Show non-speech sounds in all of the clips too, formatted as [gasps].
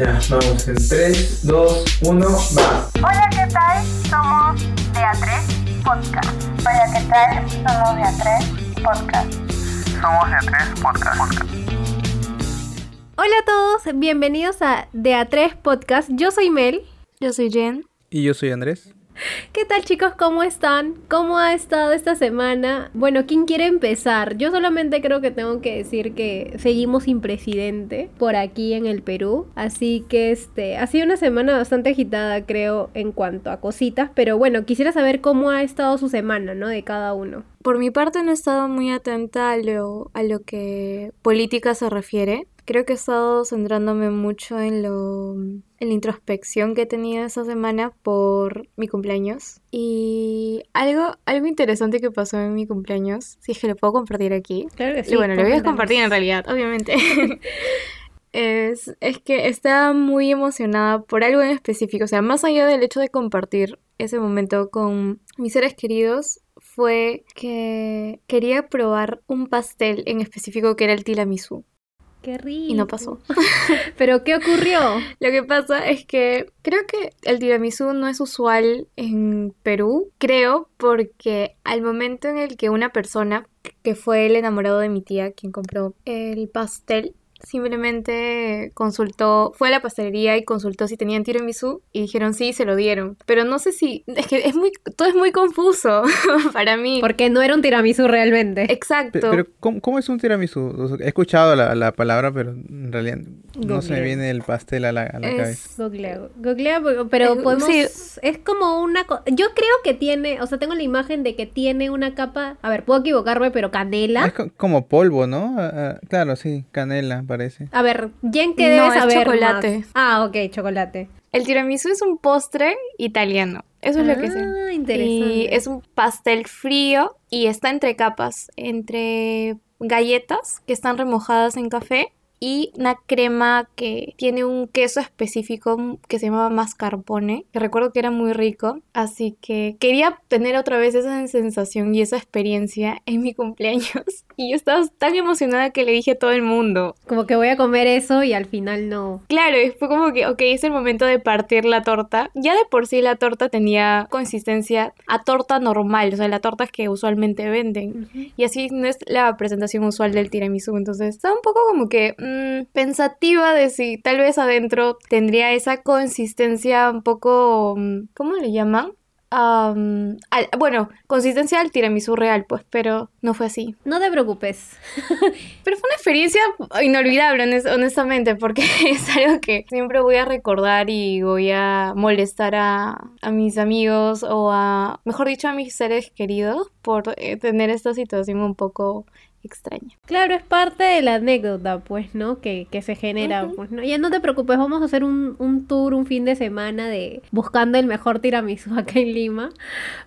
Ya, vamos en 3, 2, 1, va. Hola, ¿qué tal? Somos de A3 Podcast. Hola, ¿qué tal? Somos de A3 Podcast. Somos de A3 Podcast. Hola a todos, bienvenidos a De A3 Podcast. Yo soy Mel. Yo soy Jen. Y yo soy Andrés. ¿Qué tal chicos? ¿Cómo están? ¿Cómo ha estado esta semana? Bueno, ¿quién quiere empezar? Yo solamente creo que tengo que decir que seguimos sin presidente por aquí en el Perú. Así que este ha sido una semana bastante agitada, creo, en cuanto a cositas. Pero bueno, quisiera saber cómo ha estado su semana, ¿no? De cada uno. Por mi parte no he estado muy atenta a lo, a lo que política se refiere. Creo que he estado centrándome mucho en lo en la introspección que he tenido esa semana por mi cumpleaños. Y algo, algo interesante que pasó en mi cumpleaños, si es que lo puedo compartir aquí. Claro que sí. y bueno, lo voy a compartir en realidad, obviamente. [laughs] es, es que estaba muy emocionada por algo en específico. O sea, más allá del hecho de compartir ese momento con mis seres queridos, fue que quería probar un pastel en específico que era el tiramisú. Qué rico. Y no pasó. [laughs] ¿Pero qué ocurrió? Lo que pasa es que creo que el tiramisú no es usual en Perú, creo, porque al momento en el que una persona, que fue el enamorado de mi tía, quien compró el pastel, simplemente consultó, fue a la pastelería y consultó si tenían tiramisú y dijeron sí, se lo dieron. Pero no sé si, es que es muy, todo es muy confuso [laughs] para mí. Porque no era un tiramisú realmente. Exacto. Pe- Pero, ¿cómo, cómo es un tiramisú? O sea, he escuchado la, la palabra, pero en realidad no se me viene el pastel a la, a la Es- cabeza. Googlea, googlea, pero- pero podemos... sí. Es como una... co- Yo creo que tiene, o sea, tengo la imagen de que tiene una capa... A ver, puedo equivocarme, pero canela. Es co- como polvo, ¿no? Ah, ah, claro, sí, canela parece. A ver, Jen, ¿qué No, debe es saber chocolate. más? Ah, ok, chocolate. El tiramisú es un postre italiano. Eso es lo que sé. Ah, interesante. Y es un pastel frío y está entre capas, entre galletas que están remojadas en café y una crema que tiene un queso específico que se llamaba mascarpone, que recuerdo que era muy rico, así que quería tener otra vez esa sensación y esa experiencia en mi cumpleaños [laughs] y yo estaba tan emocionada que le dije a todo el mundo. Como que voy a comer eso y al final no. Claro, y fue como que, ok, es el momento de partir la torta. Ya de por sí la torta tenía consistencia a torta normal, o sea, la torta que usualmente venden. Y así no es la presentación usual del tiramisú. Entonces, estaba un poco como que mm, pensativa de si tal vez adentro tendría esa consistencia un poco, mm, ¿cómo le llaman? Am, al- bueno, consistencia del tiramisú real, pues, pero no fue así. No te preocupes. [laughs] Pero fue una experiencia inolvidable, honest- honestamente, porque [laughs] es algo que siempre voy a recordar y voy a molestar a, a mis amigos o a, mejor dicho, a mis seres queridos por eh, tener esta situación un poco extraña. Claro, es parte de la anécdota, pues, ¿no? Que, que se genera, pues, ¿no? Ya no te preocupes, vamos a hacer un, un tour, un fin de semana de buscando el mejor tiramisú acá en Lima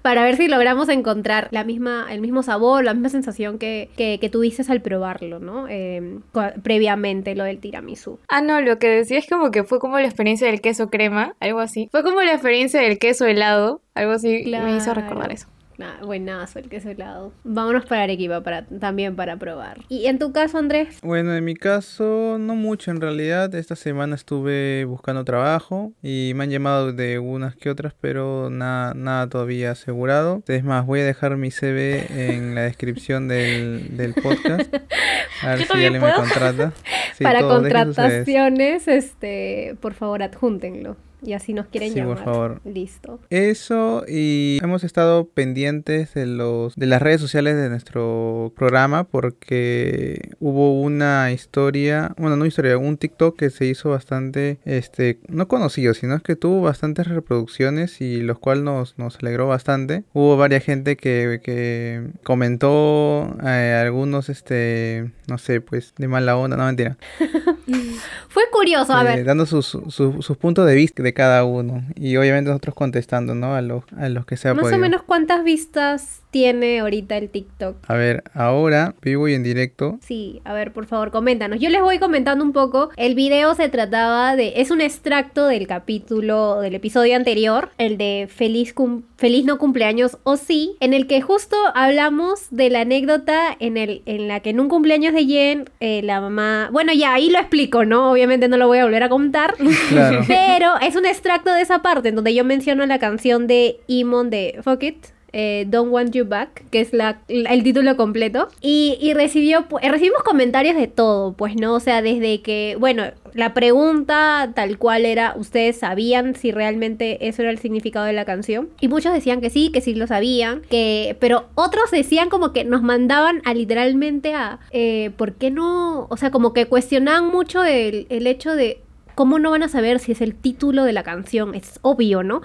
para ver si logramos encontrar la misma, el mismo sabor, la misma sensación que, que, que tuviste al probarlo, ¿no? Eh, previamente, lo del tiramisú. Ah, no, lo que decía es como que fue como la experiencia del queso crema, algo así. Fue como la experiencia del queso helado, algo así me hizo recordar eso. Ah, buenazo el queso helado. Vámonos para Arequipa para, también para probar. ¿Y en tu caso, Andrés? Bueno, en mi caso, no mucho en realidad. Esta semana estuve buscando trabajo y me han llamado de unas que otras, pero nada, nada todavía asegurado. Es más, voy a dejar mi CV en la descripción del, del podcast. [laughs] A ver Yo si alguien me contrata. Sí, para todo, contrataciones, este, por favor, adjúntenlo. Y así nos quieren Sí, por llamar. favor. Listo. Eso y hemos estado pendientes de los de las redes sociales de nuestro programa porque hubo una historia, bueno, no historia, un TikTok que se hizo bastante este no conocido, sino es que tuvo bastantes reproducciones y los cuales nos, nos alegró bastante. Hubo varias gente que, que comentó eh, algunos este no sé, pues de mala onda, no mentira. [laughs] Fue curioso, a eh, ver. dando sus, sus, sus puntos de vista de cada uno y obviamente nosotros contestando, ¿no? A los, a los que sea Más podido. o menos cuántas vistas tiene ahorita el TikTok. A ver, ahora vivo y en directo. Sí, a ver, por favor, coméntanos. Yo les voy comentando un poco. El video se trataba de. Es un extracto del capítulo, del episodio anterior, el de Feliz, cum- Feliz no cumpleaños o sí, en el que justo hablamos de la anécdota en, el, en la que en un cumpleaños de Jen, eh, la mamá. Bueno, ya, ahí lo explico, ¿no? Obviamente no lo voy a volver a contar. [laughs] Claro. [laughs] Pero es un extracto de esa parte en donde yo menciono la canción de Imon de Fuck It. Eh, Don't Want You Back, que es la, el título completo. Y, recibió, eh, recibimos comentarios de todo, pues, ¿no? O sea, desde que, bueno, la pregunta tal cual era, ¿ustedes sabían si realmente eso era el significado de la canción? Y muchos decían que sí, que sí lo sabían, que, pero otros decían como que nos mandaban a literalmente a, eh, ¿por qué no? O sea, como que cuestionaban mucho el, el hecho de ¿Cómo no van a saber si es el título de la canción? Es obvio, ¿no?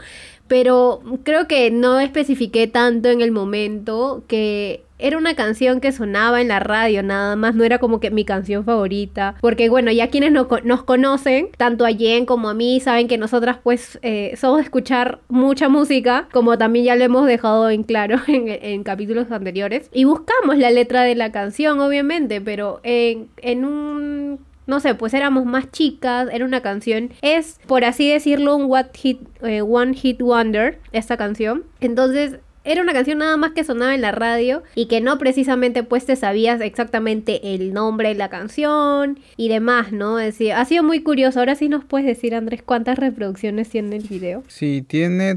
Pero creo que no especifiqué tanto en el momento que era una canción que sonaba en la radio nada más, no era como que mi canción favorita. Porque bueno, ya quienes nos conocen, tanto a Jen como a mí, saben que nosotras pues eh, somos de escuchar mucha música, como también ya lo hemos dejado en claro [laughs] en, en capítulos anteriores. Y buscamos la letra de la canción, obviamente, pero en, en un no sé, pues éramos más chicas, era una canción, es por así decirlo un eh, one hit wonder esta canción. Entonces era una canción nada más que sonaba en la radio y que no precisamente pues te sabías exactamente el nombre de la canción y demás, ¿no? Es decir, ha sido muy curioso. Ahora sí nos puedes decir, Andrés, cuántas reproducciones tiene el video. Sí, tiene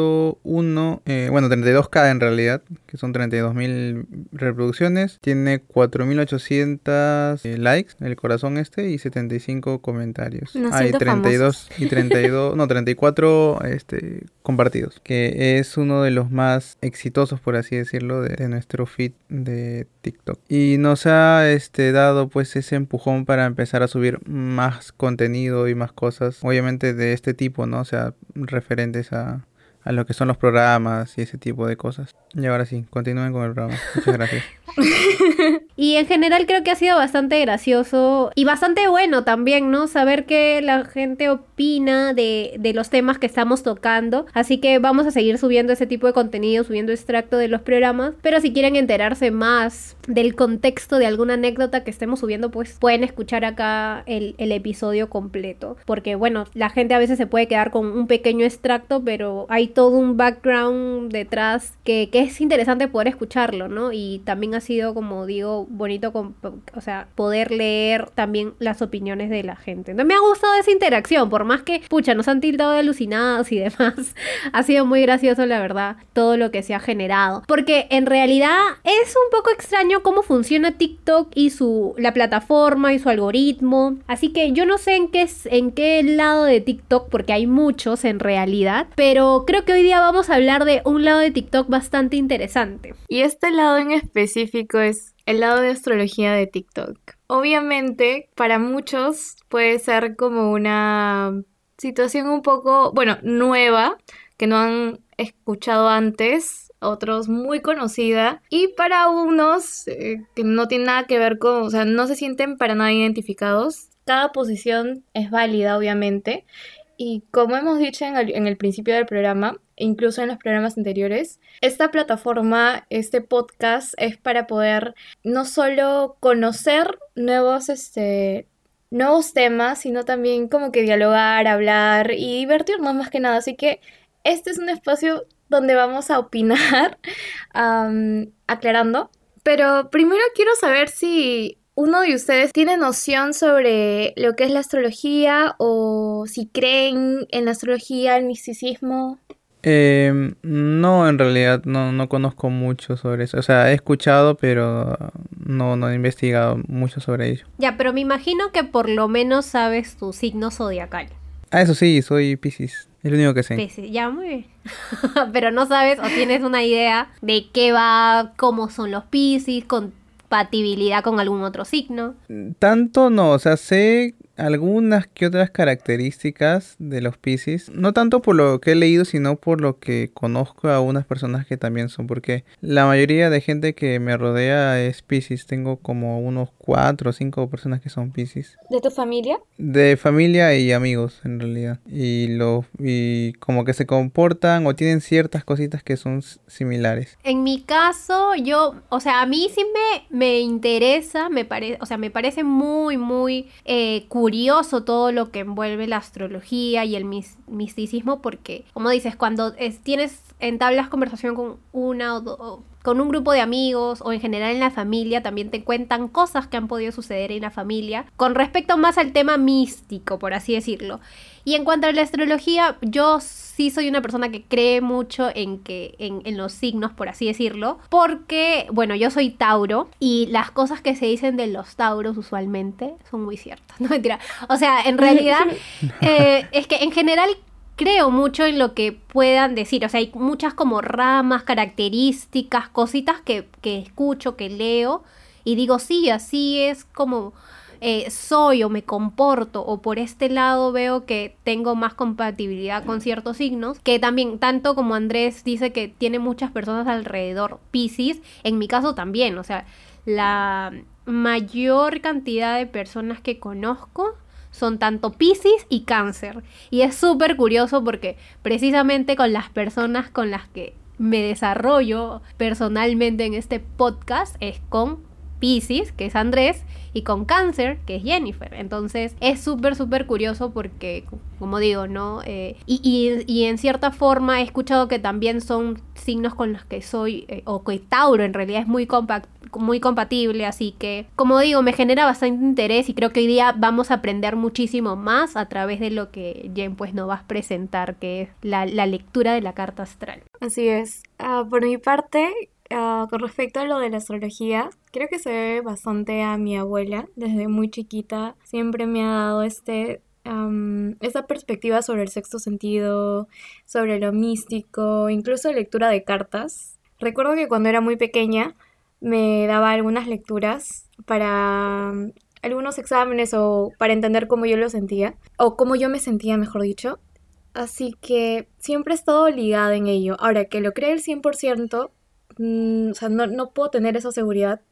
32.1, eh, bueno, 32K en realidad, que son 32.000 reproducciones. Tiene 4.800 eh, likes, el corazón este, y 75 comentarios. Hay siento 32 y 32, no, 34 este, compartidos, que es uno de los más exitosos, por así decirlo, de, de nuestro feed de TikTok. Y nos ha este, dado pues ese empujón para empezar a subir más contenido y más cosas, obviamente de este tipo, ¿no? O sea, referentes a, a lo que son los programas y ese tipo de cosas. Y ahora sí, continúen con el programa. Muchas gracias. [laughs] [laughs] Y en general creo que ha sido bastante gracioso y bastante bueno también, ¿no? Saber qué la gente opina de, de los temas que estamos tocando. Así que vamos a seguir subiendo ese tipo de contenido, subiendo extracto de los programas. Pero si quieren enterarse más del contexto de alguna anécdota que estemos subiendo, pues pueden escuchar acá el, el episodio completo. Porque bueno, la gente a veces se puede quedar con un pequeño extracto, pero hay todo un background detrás que, que es interesante poder escucharlo, ¿no? Y también ha sido, como digo, bonito, con- o sea, poder leer también las opiniones de la gente. No me ha gustado esa interacción, por más que, pucha, nos han tildado de alucinados y [laughs] demás. ha sido muy gracioso, la verdad, todo lo que se ha generado. Porque en realidad es un poco extraño cómo funciona TikTok y su la plataforma y su algoritmo. Así que yo no sé en qué en qué lado de TikTok porque hay muchos en realidad, pero creo que hoy día vamos a hablar de un lado de TikTok bastante interesante. Y este lado en específico es el lado de astrología de TikTok. Obviamente, para muchos puede ser como una situación un poco, bueno, nueva, que no han escuchado antes, otros muy conocida, y para unos eh, que no tienen nada que ver con, o sea, no se sienten para nada identificados. Cada posición es válida, obviamente, y como hemos dicho en el, principio del programa, incluso en los programas anteriores, esta plataforma, este podcast es para poder no solo conocer nuevos, este, nuevos temas, sino también como que dialogar, hablar y divertirnos más que nada. Así que este es un espacio donde vamos a opinar, [laughs] aclarando. Pero primero quiero saber si uno de ustedes tiene noción sobre lo que es la astrología o si creen en la astrología, el misticismo. Eh, no, en realidad no, no conozco mucho sobre eso. O sea, he escuchado, pero no, no he investigado mucho sobre ello. Ya, pero me imagino que por lo menos sabes tu signo zodiacal. Ah, eso sí, soy Pisces. Es lo único que sé. Piscis, Ya, muy bien. [laughs] pero no sabes o tienes una idea de qué va, cómo son los Piscis, compatibilidad con algún otro signo. Tanto no, o sea, sé algunas que otras características de los Pisces, no tanto por lo que he leído, sino por lo que conozco a unas personas que también son, porque la mayoría de gente que me rodea es Pisces, tengo como unos cuatro o cinco personas que son Pisces, ¿De tu familia? de familia y amigos en realidad, y lo y como que se comportan o tienen ciertas cositas que son similares. En mi caso, yo, o sea, a mí sí me, me interesa, me parece, o sea, me parece muy, muy eh, curioso todo lo que envuelve la astrología y el mis- misticismo, porque, como dices, cuando es- tienes entablas conversación con una o, do- o con un grupo de amigos o en general en la familia también te cuentan cosas que han podido suceder en la familia con respecto más al tema místico, por así decirlo. Y en cuanto a la astrología, yo sí soy una persona que cree mucho en que en, en, los signos, por así decirlo, porque, bueno, yo soy Tauro y las cosas que se dicen de los Tauros usualmente son muy ciertas, [laughs] no mentira. O sea, en [laughs] realidad [laughs] eh, es que en general creo mucho en lo que puedan decir. O sea, hay muchas como ramas, características, cositas que, que escucho, que leo y digo, sí, así es como eh, soy o me comporto o por este lado veo que tengo más compatibilidad con ciertos signos, que también tanto como Andrés dice que tiene muchas personas alrededor Pisces, en mi caso también, o sea, la mayor cantidad de personas que conozco son tanto Pisces y Cáncer. Y es súper curioso porque precisamente con las personas con las que me desarrollo personalmente en este podcast es con Pisces, que es Andrés, y con Cáncer, que es Jennifer. Entonces es súper, súper curioso porque, como digo, ¿no? Eh, y, y, en cierta forma he escuchado que también son signos con los que soy, eh, o que Tauro en realidad es muy, muy compatible, así que, como digo, me genera bastante interés y creo que hoy día vamos a aprender muchísimo más a través de lo que Jen pues nos va a presentar, que es la, la lectura de la carta astral. Así es. Uh, por mi parte, Uh, con respecto a lo de la astrología, creo que se ve bastante a mi abuela. Desde muy chiquita siempre me ha dado este, esta perspectiva sobre el sexto sentido, sobre lo místico, incluso lectura de cartas. Recuerdo que cuando era muy pequeña me daba algunas lecturas para algunos exámenes o para entender cómo yo lo sentía, o cómo yo me sentía, mejor dicho. Así que siempre he estado ligada en ello. Ahora, que lo cree el 100%, Mm, o sea, no, puedo tener esa seguridad.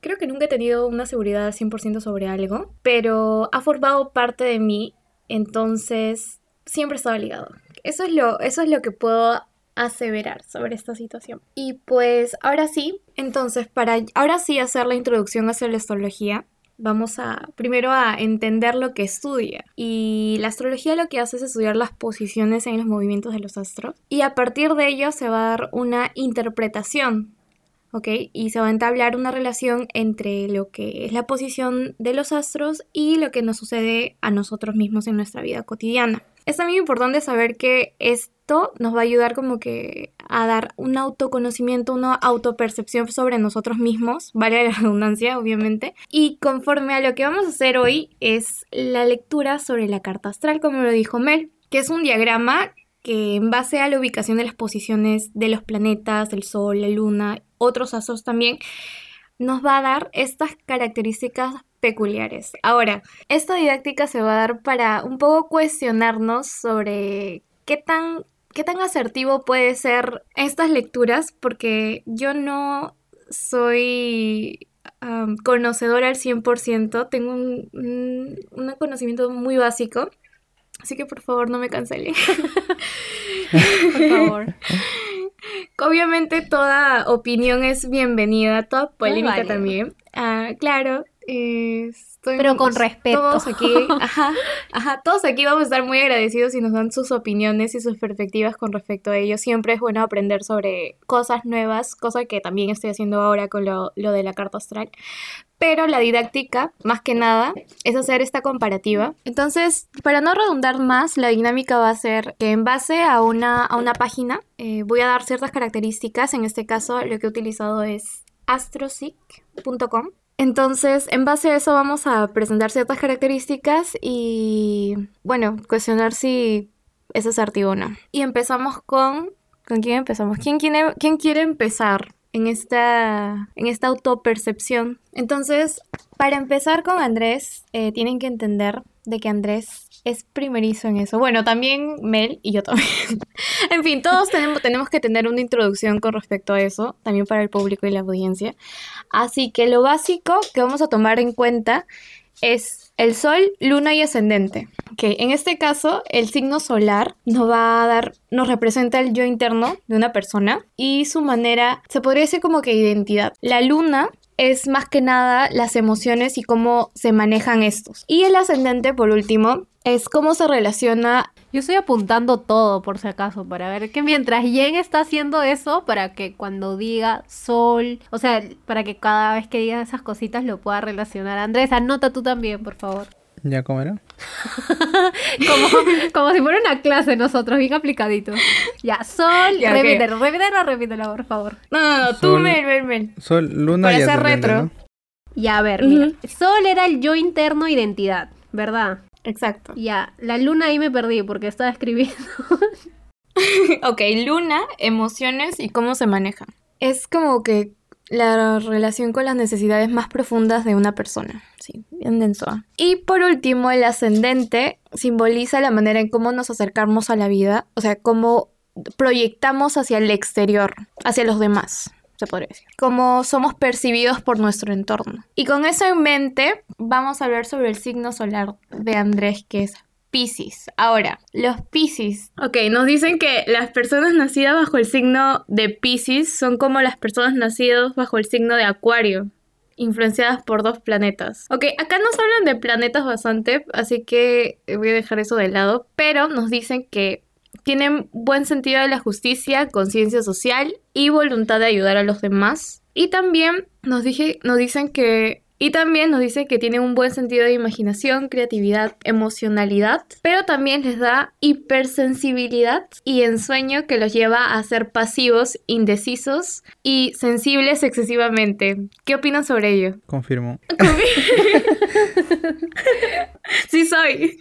creo que nunca he tenido una seguridad al 100% sobre algo, pero ha formado parte de mí, entonces siempre he estado ligado. Eso es lo, eso es lo que puedo aseverar sobre esta situación. Y pues ahora sí, entonces para ahora sí hacer la introducción hacia la astrología, vamos a primero a entender lo que estudia. Y la astrología lo que hace es estudiar las posiciones en los movimientos de los astros. Y a partir de ello se va a dar una interpretación. ¿Ok? Y se va a entablar una relación entre lo que es la posición de los astros y lo que nos sucede a nosotros mismos en nuestra vida cotidiana. Es también importante saber que esto nos va a ayudar como que a dar un autoconocimiento, una autopercepción sobre nosotros mismos, [laughs] vale la redundancia, obviamente. Y conforme a lo que vamos a hacer hoy es la lectura sobre la carta astral, como lo dijo Mel, que es un diagrama que en base a la ubicación de las posiciones de los planetas, el Sol, la Luna, otros astros también, nos va a dar estas características peculiares. Ahora, esta didáctica se va a dar para un poco cuestionarnos sobre qué tan, qué tan asertivo puede ser estas lecturas, porque yo no soy conocedora al 100%, tengo un, un, conocimiento muy básico, así que por favor no me cancelen. [laughs] por favor. [laughs] Obviamente toda opinión es bienvenida, toda polémica también. Ah, claro, pero con respeto. Todos aquí, [laughs] ajá, ajá, todos aquí vamos a estar muy agradecidos y nos dan sus opiniones y sus perspectivas con respecto a ello. Siempre es bueno aprender sobre cosas nuevas, cosa que también estoy haciendo ahora con lo, lo de la carta astral. Pero la didáctica, más que nada, es hacer esta comparativa. Entonces, para no redundar más, la dinámica va a ser que en base a una, a una página eh, voy a dar ciertas características. En este caso, lo que he utilizado es astrosic.com entonces, en base a eso vamos a presentar ciertas características y, bueno, cuestionar si es asertivo o no. Y empezamos con... ¿Con quién empezamos? ¿Quién quiere, quién quiere empezar en esta, en esta autopercepción? Entonces, para empezar con Andrés, eh, tienen que entender de que Andrés es primerizo en eso. Bueno, también Mel y yo también. [laughs] en fin, todos tenemos, tenemos que tener una introducción con respecto a eso, también para el público y la audiencia. Así que lo básico que vamos a tomar en cuenta es el sol, luna y ascendente. Que en este caso, el signo solar nos va a dar, nos representa el yo interno de una persona y su manera, se podría decir como que identidad. La luna es más que nada las emociones y cómo se manejan estos. Y el ascendente, por último, es cómo se relaciona Yo estoy apuntando todo por si acaso para ver que mientras Jen está haciendo eso, para que cuando diga sol, o sea, para que cada vez que diga esas cositas lo pueda relacionar. Andrés, anota tú también, por favor. ¿Ya cómo era? [laughs] Como, como si fuera una clase nosotros, bien aplicaditos. Ya, sol, Ya, repítelo, repítelo, repítelo, por favor. No, no, no, tú, Sol. Mel, Mel, Mel. Sol, luna Para y retro. ¿no? Ya, a ver, mira. Sol era el yo interno identidad, ¿verdad? Exacto. Ya, la luna ahí me perdí porque estaba escribiendo. [laughs] Ok, luna, emociones y cómo se manejan. Es como que la relación con las necesidades más profundas de una persona. Sí, bien denso. ¿ah? Y por último, el ascendente simboliza la manera en cómo nos acercamos a la vida, o sea, cómo proyectamos hacia el exterior, hacia los demás. Se podría decir. Cómo somos percibidos por nuestro entorno. Y con eso en mente, vamos a hablar sobre el signo solar de Andrés, que es Piscis. Ahora, los Piscis. Ok, nos dicen que las personas nacidas bajo el signo de Piscis son como las personas nacidas bajo el signo de Acuario, influenciadas por dos planetas. Ok, acá nos hablan de planetas bastante, así que voy a dejar eso de lado, pero nos dicen que tienen buen sentido de la justicia, conciencia social y voluntad de ayudar a los demás. Y también nos, dije, nos dicen que y también nos dice que tienen un buen sentido de imaginación, creatividad, emocionalidad, pero también les da hipersensibilidad y ensueño que los lleva a ser pasivos, indecisos y sensibles excesivamente. ¿Qué opinan sobre ello? Confirmo. [laughs] Sí soy.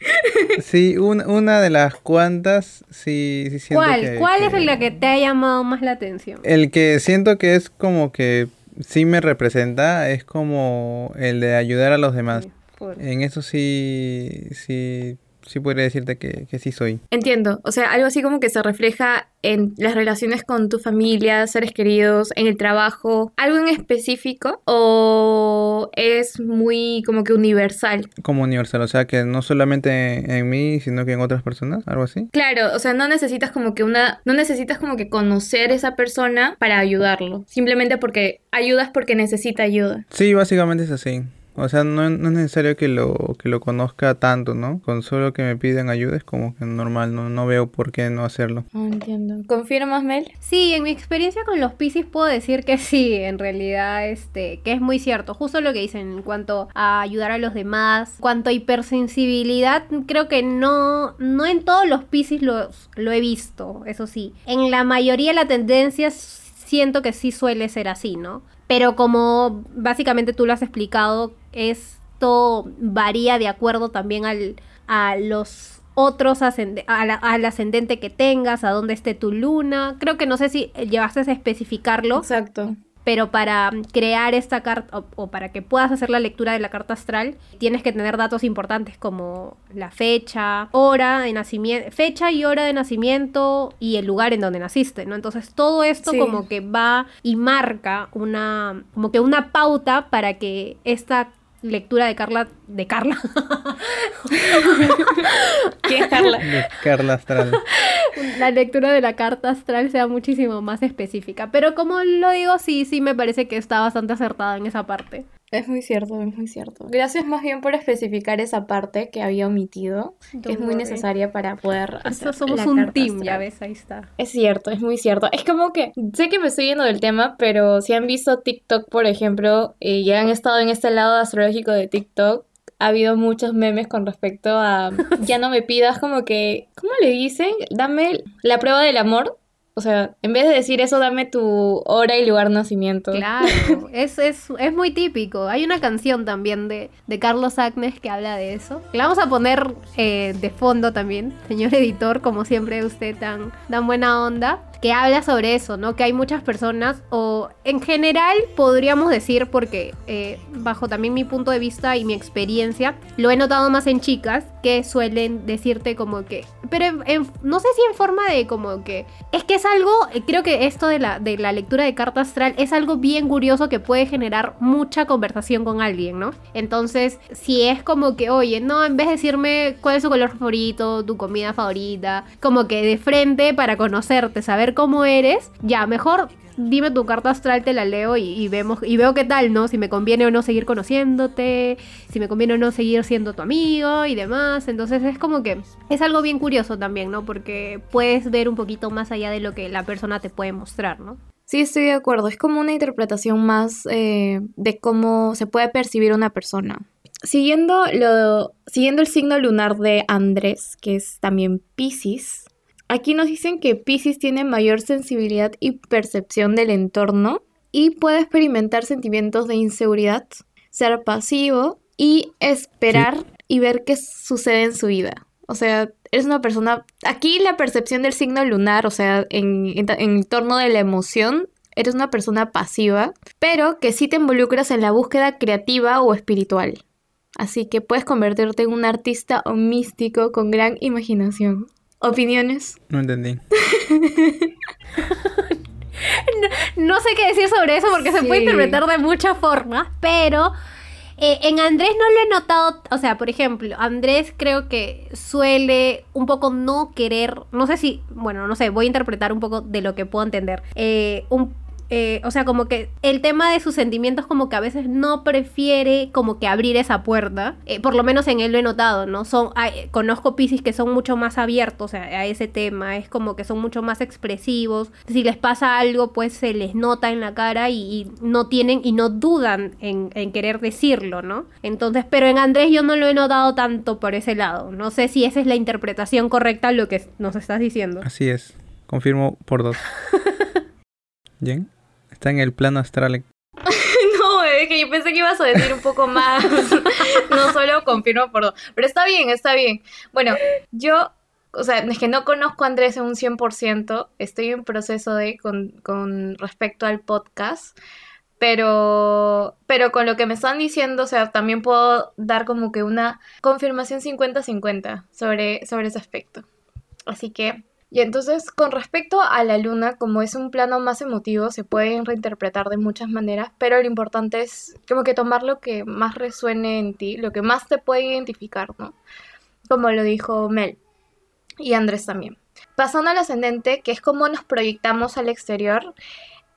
Sí, un- una de las cuantas, sí, sí siento ¿Cuál? que- ¿Cuál que- es la que te ha llamado más la atención? El que siento que es como que sí me representa es como el de ayudar a los demás. Por- En eso sí, sí, sí podría decirte que, que sí soy. Entiendo, o sea, algo así como que se refleja en las relaciones con tu familia, seres queridos, en el trabajo, algo en específico o es muy como que universal. Como universal, o sea que no solamente en mí, sino que en otras personas, algo así. Claro, o sea, no necesitas como que una, no necesitas como que conocer a esa persona para ayudarlo, simplemente porque ayudas porque necesita ayuda. Sí, básicamente es así. O sea, no, no es necesario que lo, que lo conozca tanto, ¿no? Con solo que me piden ayuda es como que normal, no, no veo por qué no hacerlo. No entiendo. ¿Confirmas, Mel? Sí, en mi experiencia con los Piscis puedo decir que sí, en realidad, este, que es muy cierto. Justo lo que dicen en cuanto a ayudar a los demás, cuanto a hipersensibilidad, creo que no, no en todos los Piscis los, lo he visto, eso sí. En la mayoría la tendencia siento que sí suele ser así, ¿no? Pero como básicamente tú lo has explicado, esto varía de acuerdo también al, a los otros ascende- a la- al ascendente que tengas, a dónde esté tu luna. Creo que no sé si llevaste a especificarlo, Exacto. pero para crear esta carta o, o para que puedas hacer la lectura de la carta astral, tienes que tener datos importantes como la fecha, hora de nacimiento, fecha y hora de nacimiento y el lugar en donde naciste, ¿no? Entonces todo esto Sí. como que va y marca una como que una pauta para que esta lectura de Carla de Carla [laughs] ¿Quién es Carla? De Carla Astral. la lectura de la carta astral sea muchísimo más específica. Pero como lo digo, sí, sí me parece que está bastante acertada en esa parte. Es muy cierto, es muy cierto. Gracias más bien por especificar esa parte que había omitido, que es muy worry. necesaria para poder hacer Nosotros somos la un carta team, astral. ya ves, ahí está. Es cierto, es muy cierto. Es como que sé que me estoy yendo del tema, pero si han visto TikTok, por ejemplo, eh, y han estado en este lado astrológico de TikTok, ha habido muchos memes con respecto a ya no me pidas como que, ¿cómo le dicen? Dame la prueba del amor. O sea, en vez de decir eso, dame tu hora y lugar de nacimiento. Claro, [laughs] es, es, es muy típico. Hay una canción también de, de Carlos Agnes que habla de eso. La vamos a poner eh, de fondo también, señor [laughs] editor, como siempre usted tan, tan buena onda, que habla sobre eso, ¿no? Que hay muchas personas, o en general podríamos decir, porque eh, bajo también mi punto de vista y mi experiencia, lo he notado más en chicas que suelen decirte como que, pero en- no sé si en forma de como que, es que es algo, eh, creo que esto de la, de la lectura de carta astral es algo bien curioso que puede generar mucha conversación con alguien, ¿no? Entonces, si es como que, oye, no, en vez de decirme cuál es su color favorito, tu comida favorita, como que de frente para conocerte, saber cómo eres, ya, mejor dime tu carta astral, te la leo y, y vemos y veo qué tal, ¿no? Si me conviene o no seguir conociéndote, si me conviene o no seguir siendo tu amigo y demás. Entonces es como que es algo bien curioso también, ¿no? Porque puedes ver un poquito más allá de lo que la persona te puede mostrar, ¿no? Sí, estoy de acuerdo. Es como una interpretación más eh, de cómo se puede percibir una persona. Siguiendo, lo, siguiendo el signo lunar de Andrés, que es también Pisces, aquí nos dicen que Pisces tiene mayor sensibilidad y percepción del entorno y puede experimentar sentimientos de inseguridad, ser pasivo y esperar y ver qué sucede en su vida. O sea, eres una persona... Aquí la percepción del signo lunar, o sea, en, en, torno de la emoción, eres una persona pasiva, pero que sí te involucras en la búsqueda creativa o espiritual. Así que puedes convertirte en un artista o místico con gran imaginación. ¿Opiniones? No entendí. [laughs] No sé qué decir sobre eso porque se puede interpretar de muchas formas, pero eh, en Andrés no lo he notado, o sea, por ejemplo, Andrés creo que suele un poco no querer, no sé si, bueno, no sé, voy a interpretar un poco de lo que puedo entender. Eh, un eh, o sea, como que el tema de sus sentimientos como que a veces no prefiere como que abrir esa puerta. Eh, por lo menos en él lo he notado, ¿no? Son, hay- conozco Pisces que son mucho más abiertos a, a ese tema. Es como que son mucho más expresivos. Si les pasa algo, pues se les nota en la cara y, y no tienen y no dudan en, en querer decirlo, ¿no? Entonces, pero en Andrés yo no lo he notado tanto por ese lado. No sé si esa es la interpretación correcta a lo que nos estás diciendo. Así es. Confirmo por dos. [laughs] ¿Bien? Está en el plano astral. [laughs] No, es que yo pensé que ibas a decir un poco más. [laughs] no solo confirmo por dos. Pero está bien, está bien. Bueno, yo, o sea, es que no conozco a Andrés en un 100%. Estoy en proceso de con, con respecto al podcast. Pero, pero con lo que me están diciendo, o sea, también puedo dar como que una confirmación 50-50 sobre, sobre ese aspecto. Así que, y entonces, con respecto a la luna, como es un plano más emotivo, se pueden reinterpretar de muchas maneras, pero lo importante es como que tomar lo que más resuene en ti, lo que más te puede identificar, ¿no? Como lo dijo Mel y Andrés también. Pasando al ascendente, que es como nos proyectamos al exterior,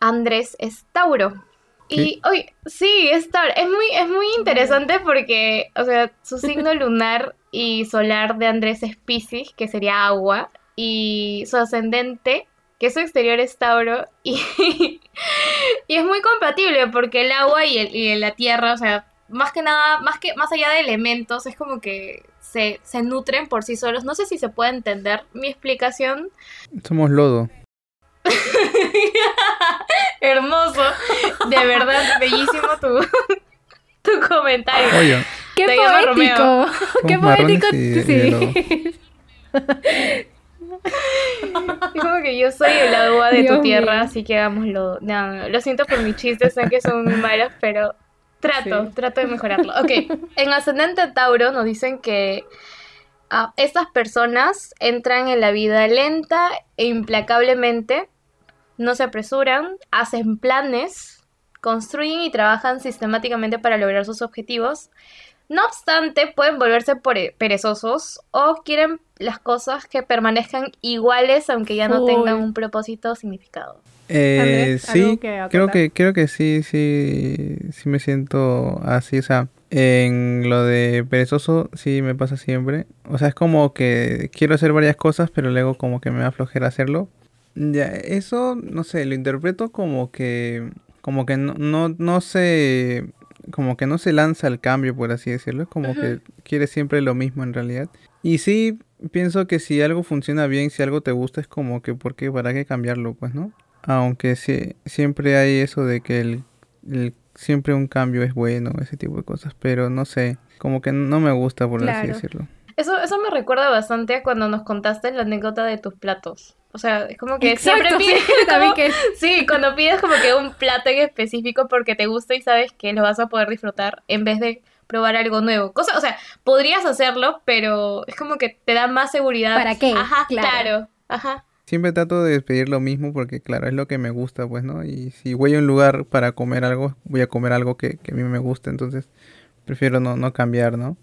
Andrés es Tauro. Y, uy, sí, es Tauro. Es muy, es muy interesante porque, o sea, su signo [laughs] lunar y solar de Andrés es Pisces, que sería agua, y su ascendente, que su exterior es Tauro, [laughs] y, y es muy compatible porque el agua y, el, y la tierra, o sea, más que nada, más, que, más allá de elementos, es como que se, se nutren por sí solos. No sé si se puede entender mi explicación. Somos lodo. [laughs] Hermoso. De verdad, bellísimo tu, [laughs] tu comentario. Oye, ¡Qué Te poético! ¡Qué poético! y- sí. Como que yo soy el agua de Dios tu tierra, mío. así que hagámoslo. No, lo siento por mis chistes, sé que son muy malos, pero trato, Sí. trato de mejorarlo. Ok, en Ascendente Tauro nos dicen que ah, estas personas entran en la vida lenta e implacablemente, no se apresuran, hacen planes, construyen y trabajan sistemáticamente para lograr sus objetivos. No obstante, pueden volverse pore- perezosos o quieren las cosas que permanezcan iguales aunque ya no tengan un propósito o significado. Eh, Andrés, ¿algo sí, que creo que creo que sí, sí, sí me siento así, o sea, en lo de perezoso sí me pasa siempre, o sea, es como que quiero hacer varias cosas, pero luego como que me da flojera hacerlo. Ya, eso, no sé, lo interpreto como que, como que no, no, no se, como que no se lanza al cambio, por así decirlo, es como que quiere siempre lo mismo en realidad. Y sí, pienso que si algo funciona bien, si algo te gusta, es como que, ¿por qué? ¿Para qué cambiarlo? Pues, ¿no? Aunque sí, siempre hay eso de que el, el- siempre un cambio es bueno, ese tipo de cosas, pero no sé, como que no me gusta, por así decirlo. Eso, eso me recuerda bastante a cuando nos contaste la anécdota de tus platos. O sea, es como que Exacto, siempre pides sí, también como- que- [laughs] Sí, cuando pides como que un plato en específico porque te gusta y sabes que lo vas a poder disfrutar en vez de probar algo nuevo. Cosa, o sea, podrías hacerlo, pero es como que te da más seguridad. ¿Para qué? Ajá, Claro. claro. Ajá. Siempre trato de pedir lo mismo porque, claro, es lo que me gusta, pues, ¿no? Y si voy a un lugar para comer algo, voy a comer algo que, que a mí me gusta, entonces prefiero no, no cambiar, ¿no?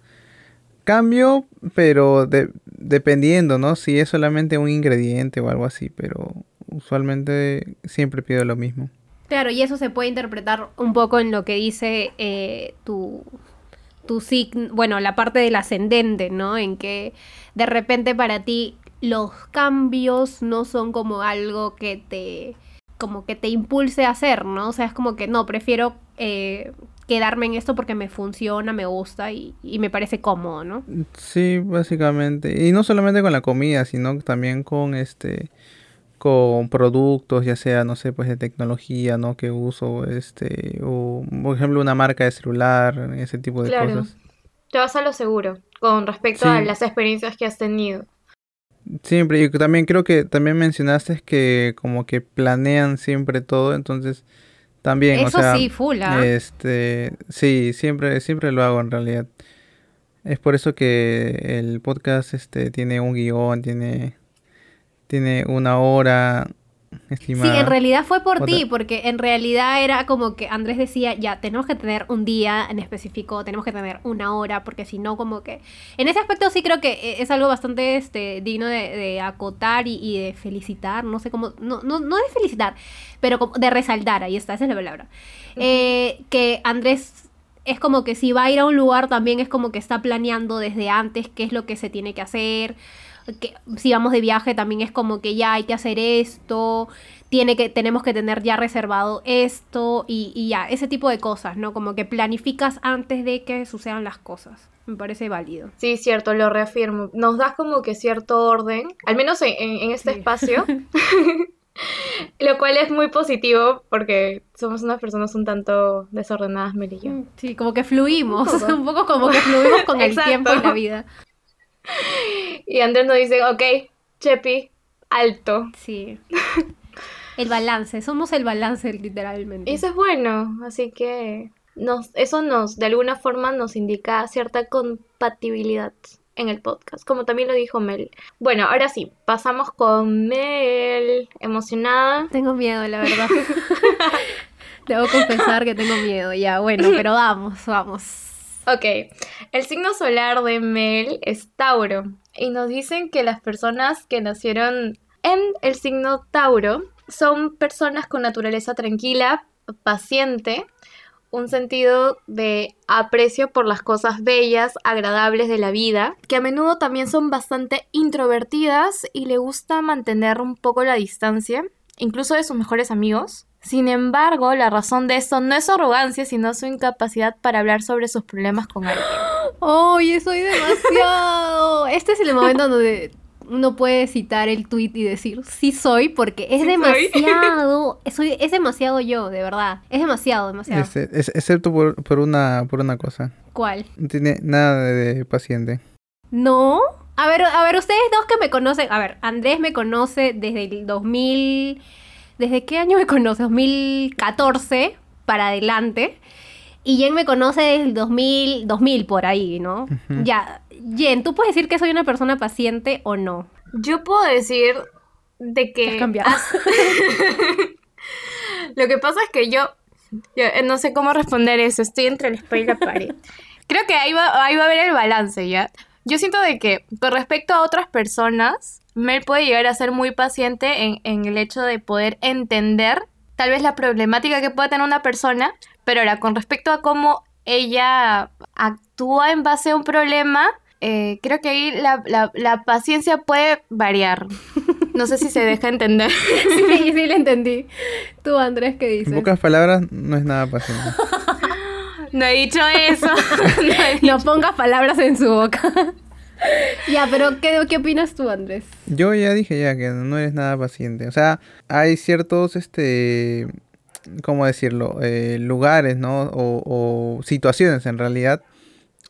Cambio, pero de- dependiendo, ¿no? Si es solamente un ingrediente o algo así, pero usualmente siempre pido lo mismo. Claro, y eso se puede interpretar un poco en lo que dice eh, tu, tu signo, bueno, la parte del ascendente, ¿no? En que de repente para ti los cambios no son como algo que te como que te impulse a hacer, ¿no? O sea, es como que no, prefiero eh, quedarme en esto porque me funciona, me gusta y, y, me parece cómodo, ¿no? Sí, básicamente. Y no solamente con la comida, sino también con este con productos, ya sea, no sé, pues de tecnología, ¿no? Que uso, este, o por ejemplo una marca de celular, ese tipo de claro. cosas. Te vas a lo seguro con respecto Sí. a las experiencias que has tenido. Siempre, y también creo que también mencionaste que como que planean siempre todo, entonces también, Eso o sea, sí, full, ¿ah? este, sí, siempre, siempre lo hago en realidad. Es por eso que el podcast este tiene un guion, tiene, tiene una hora [laughs] Sí, estimada. en realidad fue por ti, porque en realidad era como que Andrés decía, ya, tenemos que tener un día en específico, tenemos que tener una hora, porque si no, como que... En ese aspecto sí creo que e- es algo bastante este, digno de, de acotar y, y de felicitar, no sé cómo... No, no, no de felicitar, pero como de resaltar, ahí está, esa es la palabra. Eh, que Andrés es como que si va a ir a un lugar también es como que está planeando desde antes qué es lo que se tiene que hacer. Que, si vamos de viaje también es como que ya hay que hacer esto, tiene que, tenemos que tener ya reservado esto y, y ya, ese tipo de cosas, ¿no? Como que planificas antes de que sucedan las cosas. Me parece válido. Sí, cierto, lo reafirmo. Nos das como que cierto orden, al menos en, en- este Sí. espacio, [laughs] lo cual es muy positivo porque somos unas personas un tanto desordenadas, Mel y yo. Sí, como que fluimos, Un poco. [laughs] un poco como que fluimos con el [laughs] tiempo en la vida. Y Andrés nos dice, ok, Chepi, alto. Sí. El balance, somos el balance literalmente. Y eso es bueno, así que nos, eso nos, de alguna forma, nos indica cierta compatibilidad en el podcast, como también lo dijo Mel. Bueno, ahora sí, pasamos con Mel, emocionada. Tengo miedo, la verdad. [laughs] Debo confesar que tengo miedo, ya, bueno, [laughs] pero vamos, vamos. Ok, el signo solar de Mel es Tauro y nos dicen que las personas que nacieron en el signo Tauro son personas con naturaleza tranquila, paciente, un sentido de aprecio por las cosas bellas, agradables de la vida, que a menudo también son bastante introvertidas y le gusta mantener un poco la distancia, incluso de sus mejores amigos. Sin embargo, la razón de esto no es su arrogancia, sino su incapacidad para hablar sobre sus problemas con alguien. [gasps] ¡Oye, soy demasiado! [laughs] Este es el momento donde uno puede citar el tweet y decir, sí soy, porque es Sí demasiado, [laughs] soy, es demasiado yo, de verdad. Es demasiado, demasiado. Es- excepto por, por una, por una cosa. ¿Cuál? No tiene nada de, de paciente. ¿No? A ver, a ver, ustedes dos que me conocen. A ver, Andrés me conoce desde el 2000. ¿Desde qué año me conoce? 2014 para adelante. Y Jen me conoce desde el 2000, 2000 por ahí, ¿no? Ya, Jen, ¿tú puedes decir que soy una persona paciente o no? Yo puedo decir de que has cambiado. [laughs] Lo que pasa es que yo, yo, eh, no sé cómo responder eso, estoy entre el espejo y la pared. [laughs] Creo que ahí va, ahí va a haber el balance, ¿ya? Yo siento de que con respecto a otras personas, Mel puede llegar a ser muy paciente en, en el hecho de poder entender tal vez la problemática que pueda tener una persona, pero ahora con respecto a cómo ella actúa en base a un problema, eh, creo que ahí la, la- la paciencia puede variar. No sé si se deja [laughs] entender. sí, sí, le entendí. Tú, Andrés, ¿qué En dices? pocas palabras, no es nada paciente. [laughs] No he dicho eso. [laughs] No he dicho- No pongas palabras en su boca. [laughs] ya, pero ¿qué, ¿qué opinas tú, Andrés? Yo ya dije ya que no eres nada paciente. O sea, hay ciertos, este, ¿cómo decirlo? Eh, lugares, ¿no? O, o situaciones en realidad,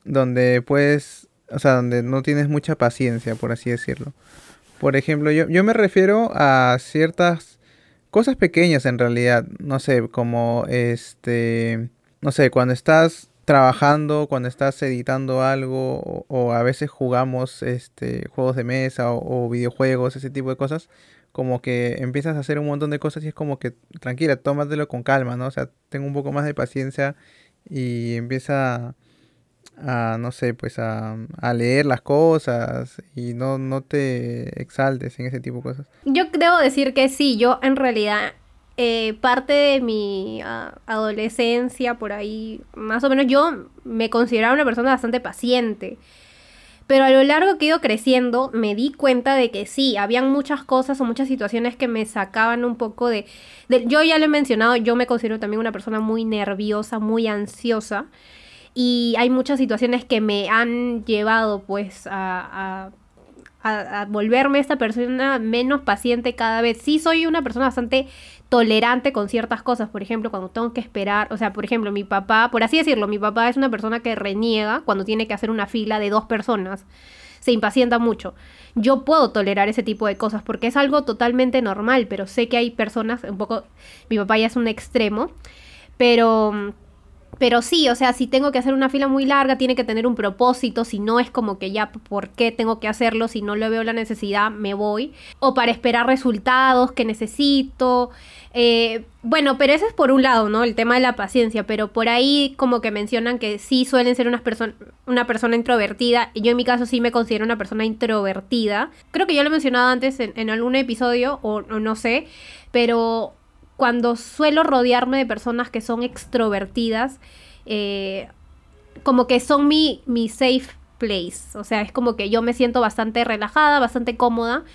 donde puedes, o sea, donde no tienes mucha paciencia, por así decirlo. Por ejemplo, yo, yo me refiero a ciertas cosas pequeñas en realidad. No sé, como este, no sé, cuando estás trabajando, cuando estás editando algo, o, o a veces jugamos este juegos de mesa o, o videojuegos, ese tipo de cosas, como que empiezas a hacer un montón de cosas y es como que tranquila, tómatelo con calma, ¿no? O sea, tengo un poco más de paciencia y empieza a no sé, pues a, a leer las cosas y no, no te exaltes en ese tipo de cosas. Yo debo decir que sí, yo en realidad eh, parte de mi ah, adolescencia, por ahí, más o menos yo me consideraba una persona bastante paciente. Pero a lo largo que he ido creciendo, me di cuenta de que sí, habían muchas cosas o muchas situaciones que me sacaban un poco de, Yo ya lo he mencionado, yo me considero también una persona muy nerviosa, muy ansiosa. Y hay muchas situaciones que me han llevado pues a- a- a volverme esta persona menos paciente cada vez. Sí soy una persona bastante tolerante con ciertas cosas, por ejemplo, cuando tengo que esperar, o sea, por ejemplo, mi papá, por así decirlo, mi papá es una persona que reniega cuando tiene que hacer una fila de dos personas, se impacienta mucho. Yo puedo tolerar ese tipo de cosas porque es algo totalmente normal, pero sé que hay personas, un poco, mi papá ya es un extremo, pero... Pero sí, o sea, si tengo que hacer una fila muy larga, tiene que tener un propósito, si no es como que ya, ¿por qué tengo que hacerlo? Si no le veo la necesidad, me voy. O para esperar resultados que necesito. Eh, bueno, pero eso es por un lado, ¿no? El tema de la paciencia, pero por ahí como que mencionan que sí suelen ser unas una persona introvertida. Yo en mi caso sí me considero una persona introvertida. Creo que yo lo he mencionado antes en, algún episodio, o no sé, pero cuando suelo rodearme de personas que son extrovertidas, eh, como que son mi, mi safe place. O sea, es como que yo me siento bastante relajada, bastante cómoda.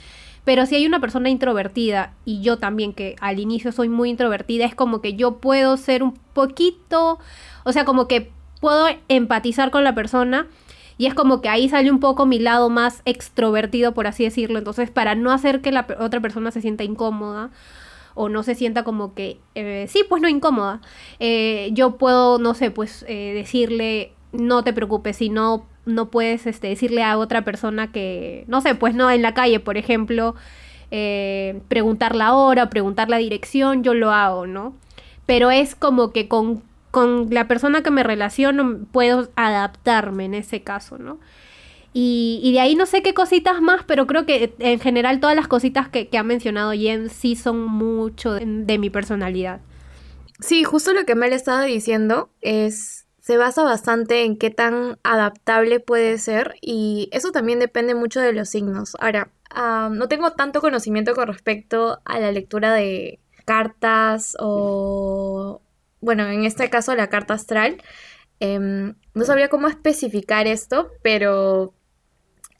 Pero si hay una persona introvertida y yo también que al inicio soy muy introvertida, es como que yo puedo ser un poquito, o sea, como que puedo empatizar con la persona y es como que ahí sale un poco mi lado más extrovertido, por así decirlo. Entonces, para no hacer que la otra persona se sienta incómoda o no se sienta como que, eh, sí, pues no incómoda, eh, yo puedo, no sé, pues eh, decirle, no te preocupes, si no, no puedes este, decirle a otra persona que, no sé, pues no, en la calle, por ejemplo, eh, preguntar la hora, preguntar la dirección, yo lo hago, ¿no? Pero es como que con, con la persona que me relaciono puedo adaptarme en ese caso, ¿no? Y, y de ahí no sé qué cositas más, pero creo que en general todas las cositas que, que ha mencionado Jen sí son mucho de, mi personalidad. Sí, justo lo que Mel estaba diciendo es, se basa bastante en qué tan adaptable puede ser y eso también depende mucho de los signos. Ahora, ah, no tengo tanto conocimiento con respecto a la lectura de cartas o, bueno, en este caso la carta astral. Em, no sabría cómo especificar esto, pero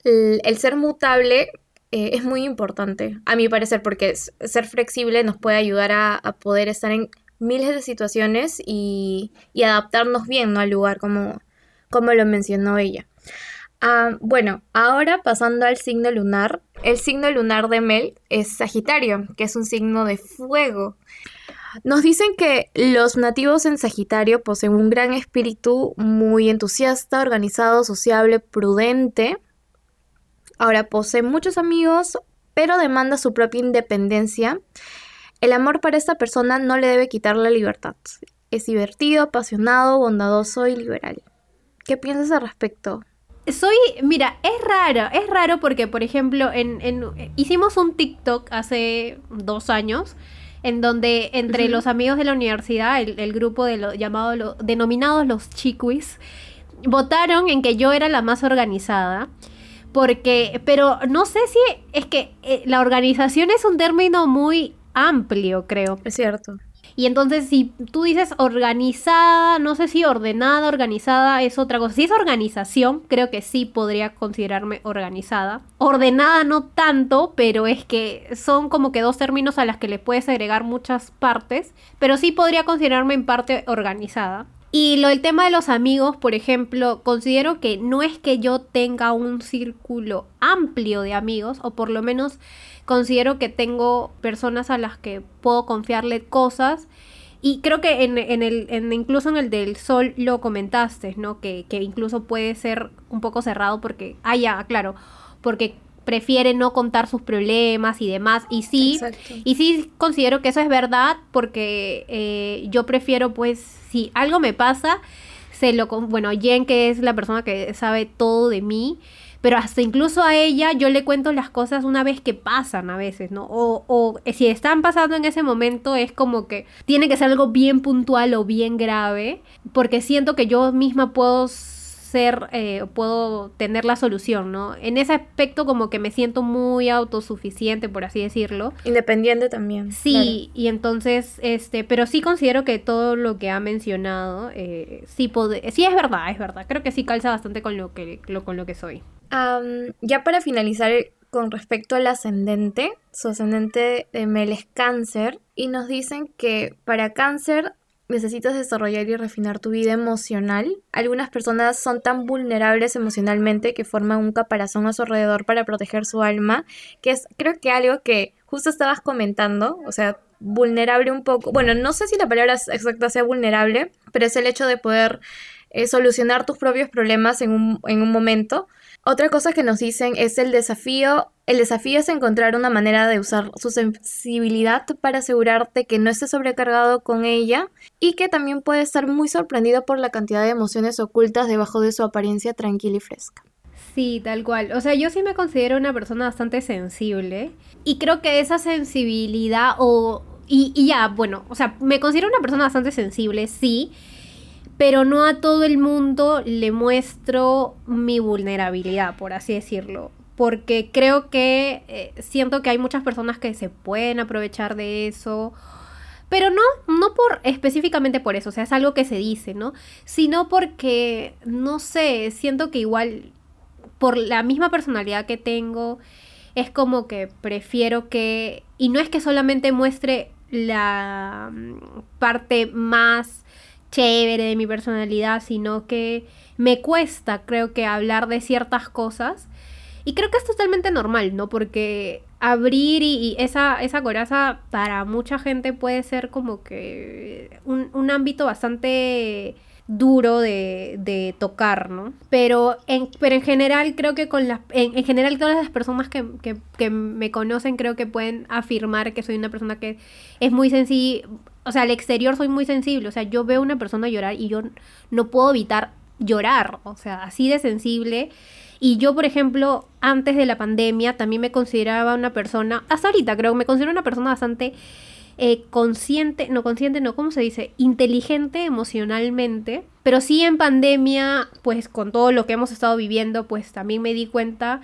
el, el ser mutable eh, es muy importante, a mi parecer, porque ser flexible nos puede ayudar a, poder estar en miles de situaciones y, adaptarnos bien al lugar, como, como lo mencionó ella. Ah, bueno, ahora pasando al signo lunar, el signo lunar de Mel es Sagitario, que es un signo de fuego. Nos dicen que los nativos en Sagitario poseen un gran espíritu muy entusiasta, organizado, sociable, prudente. Ahora posee muchos amigos, pero demanda su propia independencia. El amor para esta persona no le debe quitar la libertad. Es divertido, apasionado, bondadoso y liberal. ¿Qué piensas al respecto? Soy, mira, es raro, es raro porque, por ejemplo, en, en- hicimos un TikTok hace dos años en donde entre los amigos de la universidad, el, el grupo de lo, llamado lo- denominados los chiquis, votaron en que yo era la más organizada. Porque, pero no sé si es que eh, la organización es un término muy amplio, creo. Es cierto. Y entonces si tú dices organizada, no sé si ordenada, organizada es otra cosa. Si es organización, creo que sí podría considerarme organizada. Ordenada no tanto, pero es que son como que dos términos a las que le puedes agregar muchas partes, pero sí podría considerarme en parte organizada. Y lo del tema de los amigos, por ejemplo, considero que no es que yo tenga un círculo amplio de amigos, o por lo menos considero que tengo personas a las que puedo confiarle cosas. Y creo que en, en el, en, incluso en el del sol lo comentaste, ¿no? Que, que incluso puede ser un poco cerrado porque, ah, ya, claro, porque prefiere no contar sus problemas y demás. Y sí, Exacto. y sí considero que eso es verdad porque eh, yo prefiero, pues, si algo me pasa, se lo... con- Bueno, Jen, que es la persona que sabe todo de mí, pero hasta incluso a ella yo le cuento las cosas una vez que pasan a veces, ¿no? O, o eh, si están pasando en ese momento es como que tiene que ser algo bien puntual o bien grave, porque siento que yo misma puedo ser, eh, puedo tener la solución, ¿no? En ese aspecto como que me siento muy autosuficiente, por así decirlo. Independiente también. Sí, y entonces, este, pero sí considero que todo lo que ha mencionado, eh, sí, sí es verdad, es verdad. Creo que sí calza bastante con lo que, lo, con lo que soy. Ya para finalizar con respecto al ascendente, su ascendente de Mel es cáncer y nos dicen que para cáncer necesitas desarrollar y refinar tu vida emocional. Algunas personas son tan vulnerables emocionalmente que forman un caparazón a su alrededor para proteger su alma, que es creo que algo que justo estabas comentando, o sea, vulnerable un poco. Bueno, no sé si la palabra exacta sea vulnerable, pero es el hecho de poder eh, solucionar tus propios problemas en un, en un momento. Otra cosa que nos dicen es el desafío. El desafío es encontrar una manera de usar su sensibilidad para asegurarte que no estés sobrecargado con ella y que también puede estar muy sorprendido por la cantidad de emociones ocultas debajo de su apariencia tranquila y fresca. Sí, tal cual. O sea, yo sí me considero una persona bastante sensible y creo que esa sensibilidad o... Y, y ya, bueno, o sea, me considero una persona bastante sensible, sí, pero no a todo el mundo le muestro mi vulnerabilidad, por así decirlo. Porque creo que eh, siento que hay muchas personas que se pueden aprovechar de eso. Pero no, no por específicamente por eso, o sea, es algo que se dice, ¿no? Sino porque, no sé, siento que igual por la misma personalidad que tengo, es como que prefiero que, y no es que solamente muestre la mm, parte más chévere de mi personalidad, sino que me cuesta, creo que, hablar de ciertas cosas. Y creo que es totalmente normal, ¿no? Porque abrir y, esa, esa coraza para mucha gente puede ser como que un, un ámbito bastante duro de, de tocar, ¿no? Pero en, pero en general creo que con las, en, en general todas las personas que, que, que me conocen creo que pueden afirmar que soy una persona que es muy sensible, o sea, al exterior soy muy sensible, o sea, yo veo a una persona llorar y yo no puedo evitar llorar, o sea, así de sensible. Y yo, por ejemplo, antes de la pandemia también me consideraba una persona, hasta ahorita creo, me considero una persona bastante eh, consciente, no consciente, no, ¿cómo se dice? Inteligente emocionalmente. Pero sí en pandemia, pues con todo lo que hemos estado viviendo, pues también me di cuenta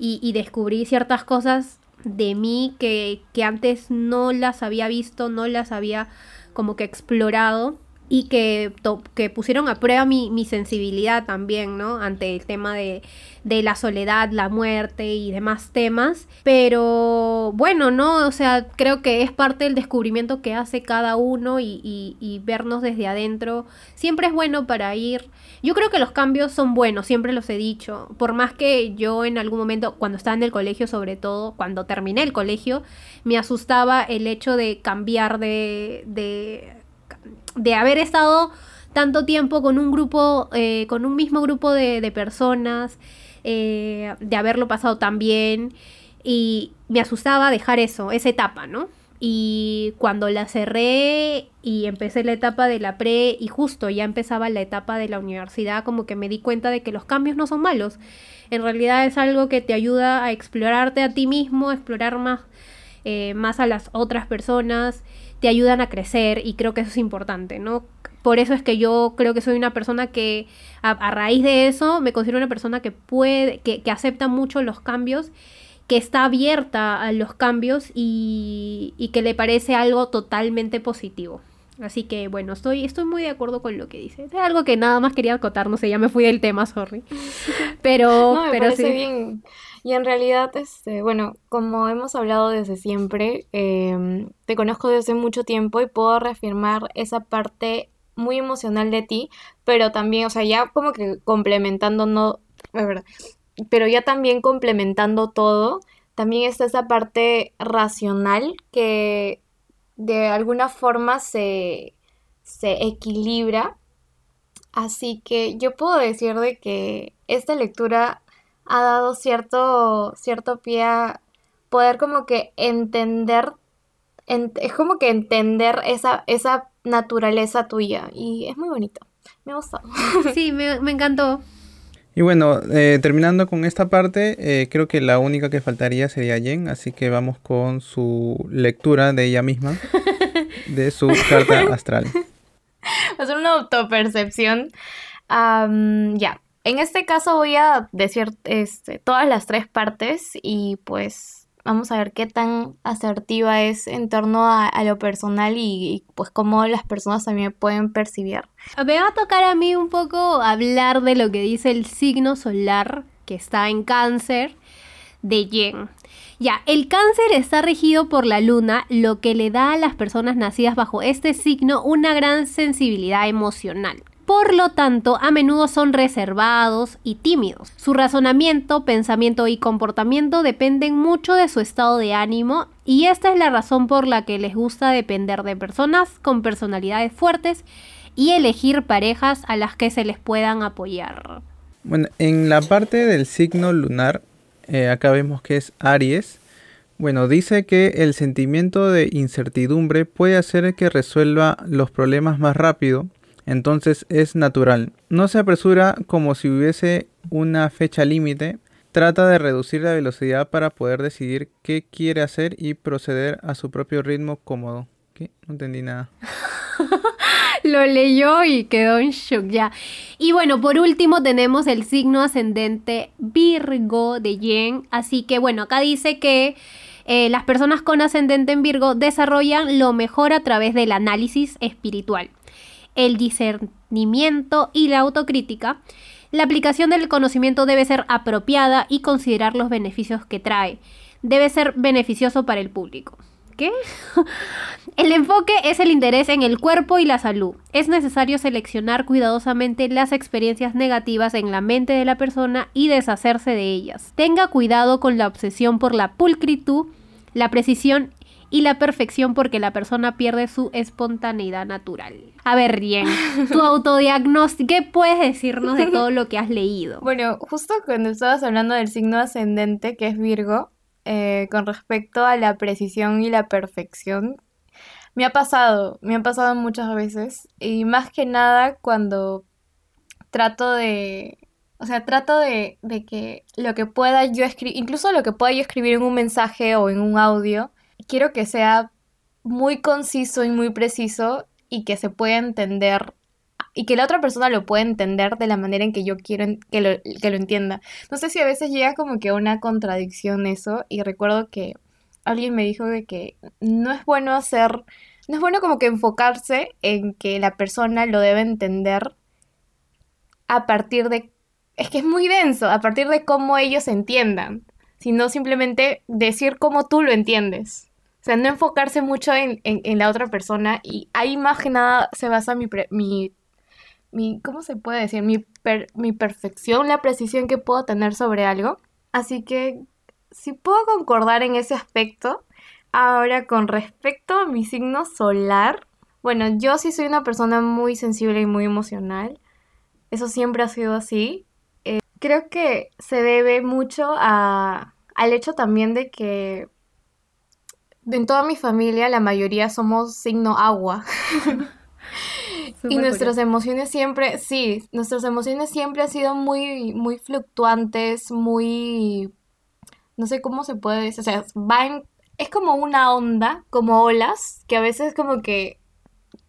y, y descubrí ciertas cosas de mí que, que antes no las había visto, no las había como que explorado y que, que pusieron a prueba mi, mi sensibilidad también, ¿no? Ante el tema de, de la soledad, la muerte y demás temas. Pero bueno, ¿no? O sea, creo que es parte del descubrimiento que hace cada uno y, y- y vernos desde adentro. Siempre es bueno para ir. Yo creo que los cambios son buenos, siempre los he dicho. Por más que yo en algún momento, cuando estaba en el colegio, sobre todo, cuando terminé el colegio, me asustaba el hecho de cambiar de, de de haber estado tanto tiempo con un grupo, eh, con un mismo grupo de, de personas, eh, de haberlo pasado tan bien, y me asustaba dejar eso, esa etapa, ¿no? Y cuando la cerré y empecé la etapa de la pre y justo ya empezaba la etapa de la universidad, como que me di cuenta de que los cambios no son malos. En realidad es algo que te ayuda a explorarte a ti mismo, explorar más, eh, más a las otras personas, te ayudan a crecer y creo que eso es importante, ¿no? Por eso es que yo creo que soy una persona que a, a raíz de eso me considero una persona que puede, que, que acepta mucho los cambios que está abierta a los cambios y, y que le parece algo totalmente positivo. Así que bueno, estoy, estoy muy de acuerdo con lo que dice. Es algo que nada más quería acotar, no sé, ya me fui del tema, sorry. [laughs] Pero, No, me pero parece sí. bien. Y en realidad, este, bueno, como hemos hablado desde siempre, em, te conozco desde mucho tiempo y puedo reafirmar esa parte muy emocional de ti, pero también, o sea, ya como que complementando, no, es verdad, pero ya también complementando todo, también está esa parte racional que de alguna forma se, se equilibra. Así que yo puedo decir de que esta lectura ha dado cierto, cierto pie a poder como que entender, en- es como que entender esa, esa naturaleza tuya y es muy bonito. Me ha gustado. [laughs] Sí, me, me encantó. Y bueno, eh, terminando con esta parte, eh, creo que la única que faltaría sería Jen, así que vamos con su lectura de ella misma, [laughs] de su carta astral. hacer una autopercepción. Am, ya. En este caso voy a decir este, todas las tres partes y pues vamos a ver qué tan asertiva es en torno a, lo personal y, y, pues cómo las personas también pueden percibir. Me va a tocar a mí un poco hablar de lo que dice el signo solar que está en cáncer de Yen. Ya, el cáncer está regido por la luna, lo que le da a las personas nacidas bajo este signo una gran sensibilidad emocional. Por lo tanto, a menudo son reservados y tímidos. Su razonamiento, pensamiento y comportamiento dependen mucho de su estado de ánimo y esta es la razón por la que les gusta depender de personas con personalidades fuertes y elegir parejas a las que se les puedan apoyar. Bueno, en la parte del signo lunar, eh, acá vemos que es Aries. Bueno, dice que el sentimiento de incertidumbre puede hacer que resuelva los problemas más rápido entonces es natural. No se apresura como si hubiese una fecha límite. Trata de reducir la velocidad para poder decidir qué quiere hacer y proceder a su propio ritmo cómodo. ¿Qué? No entendí nada. [laughs] Lo leyó y quedó en shock ya. Y bueno, por último tenemos el signo ascendente Virgo de Yen. Así que bueno, acá dice que eh, las personas con ascendente en Virgo desarrollan lo mejor a través del análisis espiritual el discernimiento y la autocrítica, la aplicación del conocimiento debe ser apropiada y considerar los beneficios que trae. Debe ser beneficioso para el público. ¿Qué? [laughs] el enfoque es el interés en el cuerpo y la salud. Es necesario seleccionar cuidadosamente las experiencias negativas en la mente de la persona y deshacerse de ellas. Tenga cuidado con la obsesión por la pulcritud, la precisión y la perfección porque la persona pierde su espontaneidad natural. A ver, Rien, tu [laughs] autodiagnóstico, ¿qué puedes decirnos de todo lo que has leído? Bueno, justo cuando estabas hablando del signo ascendente, que es Virgo, eh, con respecto a la precisión y la perfección, me ha pasado, me ha pasado muchas veces, y más que nada cuando trato de, o sea, trato de, de que lo que pueda yo escribir, incluso lo que pueda yo escribir en un mensaje o en un audio, quiero que sea muy conciso y muy preciso y que se pueda entender y que la otra persona lo pueda entender de la manera en que yo quiero que lo, que lo entienda. No sé si a veces llega como que una contradicción eso y recuerdo que alguien me dijo de que no es bueno hacer, no es bueno como que enfocarse en que la persona lo debe entender a partir de, es que es muy denso, a partir de cómo ellos entiendan, sino simplemente decir cómo tú lo entiendes. O sea, no enfocarse mucho en, la otra persona y ahí más que nada se basa mi, mi, mi ¿cómo se puede decir? Mi, mi perfección, la precisión que puedo tener sobre algo. Así que si puedo concordar en ese aspecto. Ahora, con respecto a mi signo solar, bueno, yo sí soy una persona muy sensible y muy emocional. Eso siempre ha sido así. Eh, creo que se debe mucho a, al hecho también de que en toda mi familia la mayoría somos signo agua. [laughs] y nuestras emociones siempre, sí, nuestras emociones siempre han sido muy, muy fluctuantes, muy, no sé cómo se puede decir, o sea, van, es como una onda, como olas, que a veces como que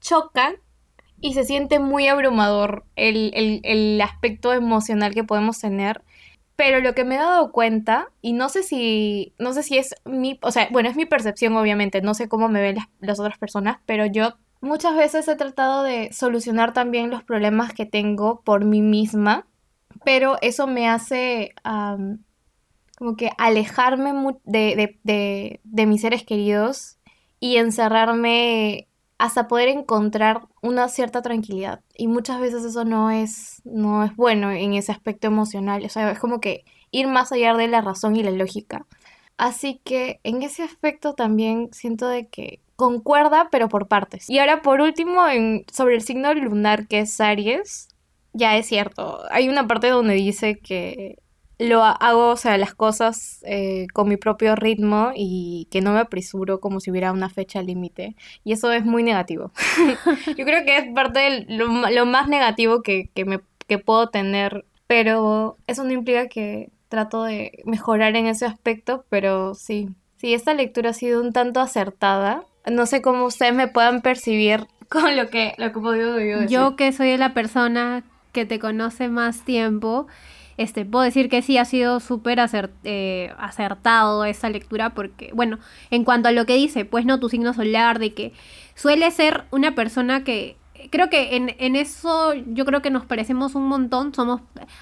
chocan y se siente muy abrumador el, el, el aspecto emocional que podemos tener. Pero lo que me he dado cuenta, y no sé si, no sé si es mi, o sea, bueno, es mi percepción obviamente, no sé cómo me ven las, otras personas, pero yo muchas veces he tratado de solucionar también los problemas que tengo por mí misma, pero eso me hace como que alejarme de, de, de, de mis seres queridos y encerrarme hasta poder encontrar una cierta tranquilidad. Y muchas veces eso no es, no es bueno en ese aspecto emocional. O sea, es como que ir más allá de la razón y la lógica. Así que en ese aspecto también siento de que concuerda, pero por partes. Y ahora por último, sobre el signo lunar que es Aries, ya es cierto. Hay una parte donde dice que lo hago, o sea, las cosas eh, con mi propio ritmo y que no me apresuro como si hubiera una fecha límite. Y eso es muy negativo. [laughs] Yo creo que es parte de lo, más negativo que, que, me, que puedo tener, pero eso no implica que trato de mejorar en ese aspecto, pero sí. Sí, esta lectura ha sido un tanto acertada. No sé cómo ustedes me puedan percibir [laughs] con lo que, lo que he podido decir. Yo que soy la persona que te conoce más tiempo, este, puedo decir que sí ha sido súper acer- eh, acertado esa lectura porque, bueno, en cuanto a lo que dice, pues no, tu signo solar, de que suele ser una persona que... Creo que en, en eso yo creo que nos parecemos un montón. Somos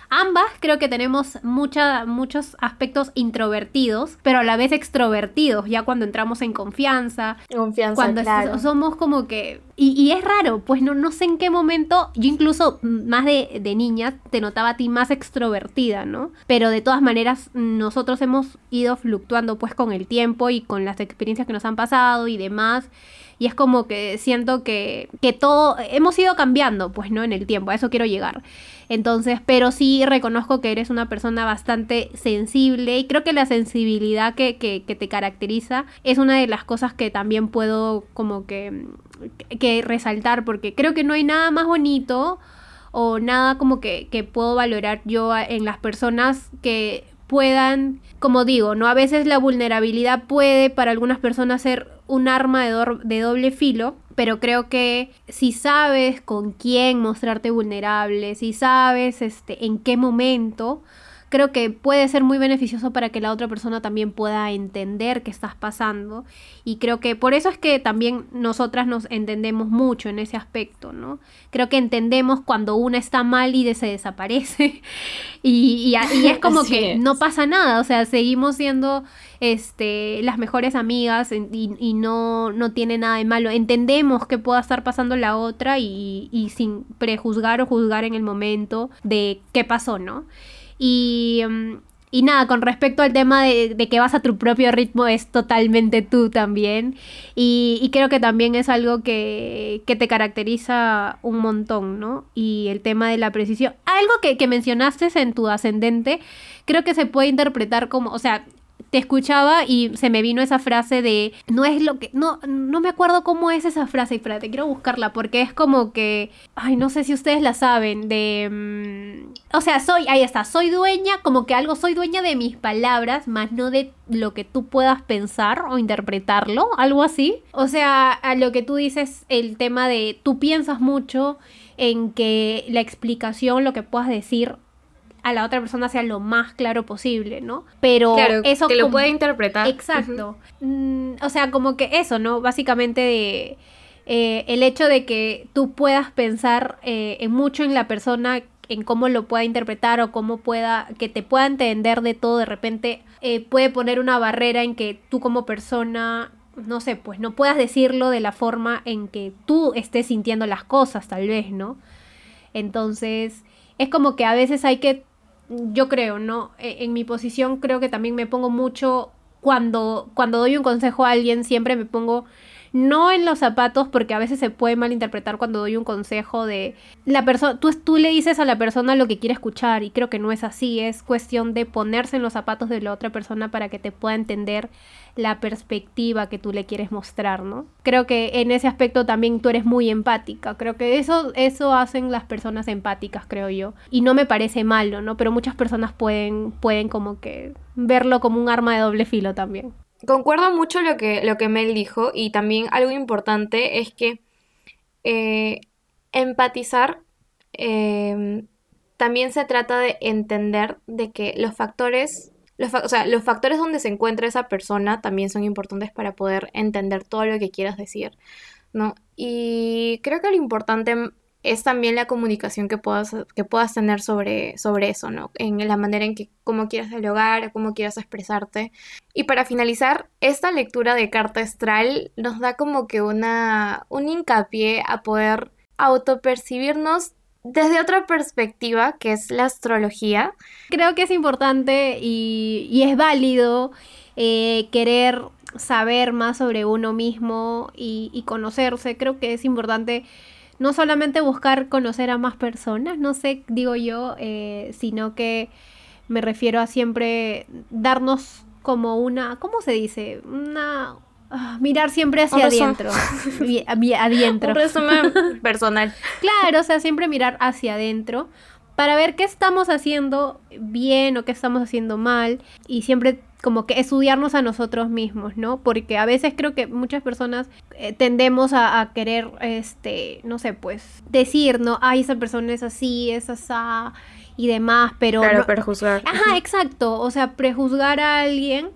ambas, creo que tenemos mucha, muchos aspectos introvertidos, pero a la vez extrovertidos, ya cuando entramos en confianza, Confianza, cuando claro. somos como que... Y, y es raro, pues no, no sé en qué momento, yo incluso más de, de niña te notaba a ti más extrovertida, ¿no? Pero de todas maneras nosotros hemos ido fluctuando pues con el tiempo y con las experiencias que nos han pasado y demás. Y es como que siento que, que todo, hemos ido cambiando, pues, ¿no? En el tiempo, a eso quiero llegar. Entonces, pero sí reconozco que eres una persona bastante sensible y creo que la sensibilidad que, que, que te caracteriza es una de las cosas que también puedo como que, que resaltar porque creo que no hay nada más bonito o nada como que, que puedo valorar yo en las personas que puedan, como digo, ¿no? A veces la vulnerabilidad puede para algunas personas ser un arma de, de doble filo, pero creo que si sabes con quién mostrarte vulnerable, si sabes este, en qué momento, creo que puede ser muy beneficioso para que la otra persona también pueda entender qué estás pasando. Y creo que por eso es que también nosotras nos entendemos mucho en ese aspecto, ¿no? Creo que entendemos cuando una está mal y de- se desaparece. [laughs] y, y es como [laughs] Así que es. no pasa nada, o sea, seguimos siendo este, las mejores amigas y, y no, no tiene nada de malo. Entendemos que pueda estar pasando la otra y, y sin prejuzgar o juzgar en el momento de qué pasó, ¿no? Y, mm, y nada, con respecto al tema de, de que vas a tu propio ritmo, es totalmente tú también. Y, creo que también es algo que, que te caracteriza un montón, ¿no? Y el tema de la precisión. Algo que, que mencionaste en tu ascendente, creo que se puede interpretar como, o sea, te escuchaba y se me vino esa frase de no es lo que no no me acuerdo cómo es esa frase espérate quiero buscarla porque es como que ay no sé si ustedes la saben de mm, o sea soy ahí está soy dueña como que algo soy dueña de mis palabras más no de lo que tú puedas pensar o interpretarlo algo así. O sea a lo que tú dices el tema de tú piensas mucho en que la explicación lo que puedas decir a la otra persona sea lo más claro posible, ¿no? Pero Claro, eso que lo pueda interpretar. Exacto. Mm, o sea, como que eso, ¿no? Básicamente de eh, el hecho de que tú puedas pensar eh, en mucho en la persona, en cómo lo pueda interpretar o cómo pueda, que te pueda entender de todo, de repente eh, puede poner una barrera en que tú como persona, no sé, pues no puedas decirlo de la forma en que tú estés sintiendo las cosas, tal vez, ¿no? Entonces, es como que a veces hay que, yo creo, ¿no? E- En mi posición creo que también me pongo mucho cuando, cuando doy un consejo a alguien, siempre me pongo no en los zapatos, porque a veces se puede malinterpretar cuando doy un consejo de la persona, tú, le dices a la persona lo que quiere escuchar y creo que no es así, es cuestión de ponerse en los zapatos de la otra persona para que te pueda entender la perspectiva que tú le quieres mostrar, ¿no? Creo que en ese aspecto también tú eres muy empática, creo que eso, eso hacen las personas empáticas, creo yo, y no me parece malo, ¿no? Pero muchas personas pueden, pueden como que verlo como un arma de doble filo también. Concuerdo mucho lo que, lo que Mel dijo y también algo importante es que eh, empatizar eh, también se trata de entender de que los factores, los, los factores donde se encuentra esa persona también son importantes para poder entender todo lo que quieras decir, ¿no? Y creo que lo importante es también la comunicación que puedas, que puedas tener sobre, sobre eso, ¿no? En la manera en que, cómo quieras dialogar, cómo quieras expresarte. Y para finalizar, esta lectura de carta astral nos da como que una, un hincapié a poder autopercibirnos desde otra perspectiva, que es la astrología. Creo que es importante y, y es válido eh, querer saber más sobre uno mismo y, y conocerse. Creo que es importante no solamente buscar conocer a más personas, no sé, digo yo, eh, sino que me refiero a siempre darnos como una, ¿cómo se dice? Una... ah, mirar siempre hacia adentro. [laughs] Adentro. Un resumen personal. [laughs] Claro, o sea, siempre mirar hacia adentro para ver qué estamos haciendo bien o qué estamos haciendo mal y siempre como que estudiarnos a nosotros mismos, ¿no? Porque a veces creo que muchas personas eh, tendemos a, a querer, este, no sé, pues, decir, ¿no? Ay, esa persona es así, es asá y demás, pero... Claro, no- perjuzgar. Ajá, exacto. O sea, prejuzgar a alguien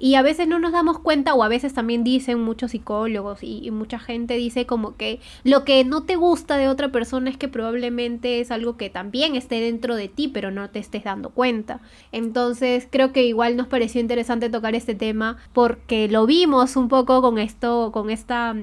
y a veces no nos damos cuenta o a veces también dicen muchos psicólogos y, mucha gente dice como que lo que no te gusta de otra persona es que probablemente es algo que también esté dentro de ti pero no te estés dando cuenta. Entonces creo que igual nos pareció interesante tocar este tema porque lo vimos un poco con esto, con esta,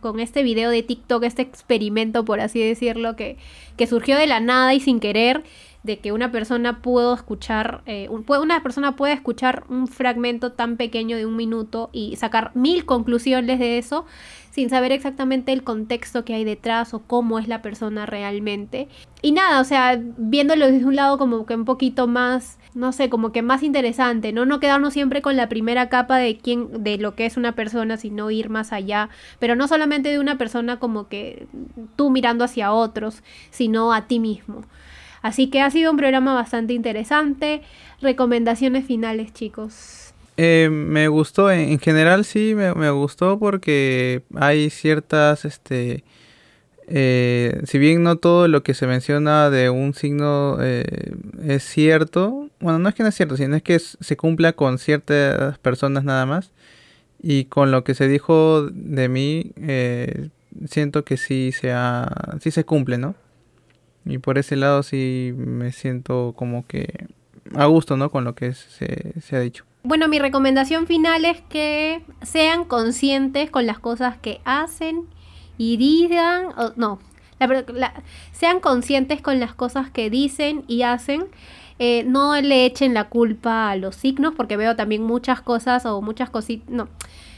con este video de TikTok, este experimento por así decirlo que, que surgió de la nada y sin querer de que una persona pudo escuchar, eh, un- una persona puede escuchar un fragmento tan pequeño de un minuto y sacar mil conclusiones de eso sin saber exactamente el contexto que hay detrás o cómo es la persona realmente. Y nada, o sea, viéndolo desde un lado como que un poquito más, no sé, como que más interesante, ¿no? No quedarnos siempre con la primera capa de quién, de lo que es una persona, sino ir más allá. Pero no solamente de una persona como que tú mirando hacia otros, sino a ti mismo. Así que ha sido un programa bastante interesante. Recomendaciones finales, chicos. Eh, me gustó, en, en general sí, me, gustó porque hay ciertas, este, eh, si bien no todo lo que se menciona de un signo eh, es cierto, bueno, no es que no es cierto, sino es que se cumpla con ciertas personas nada más. Y con lo que se dijo de mí, eh, siento que sí se, ha- sí se cumple, ¿no? Y por ese lado sí me siento como que a gusto, ¿no? Con lo que se, se ha dicho. Bueno, mi recomendación final es que sean conscientes con las cosas que hacen y digan, no, la- sean conscientes con las cosas que dicen y hacen. Eh, no le echen la culpa a los signos, porque veo también muchas cosas o muchas cositas, no,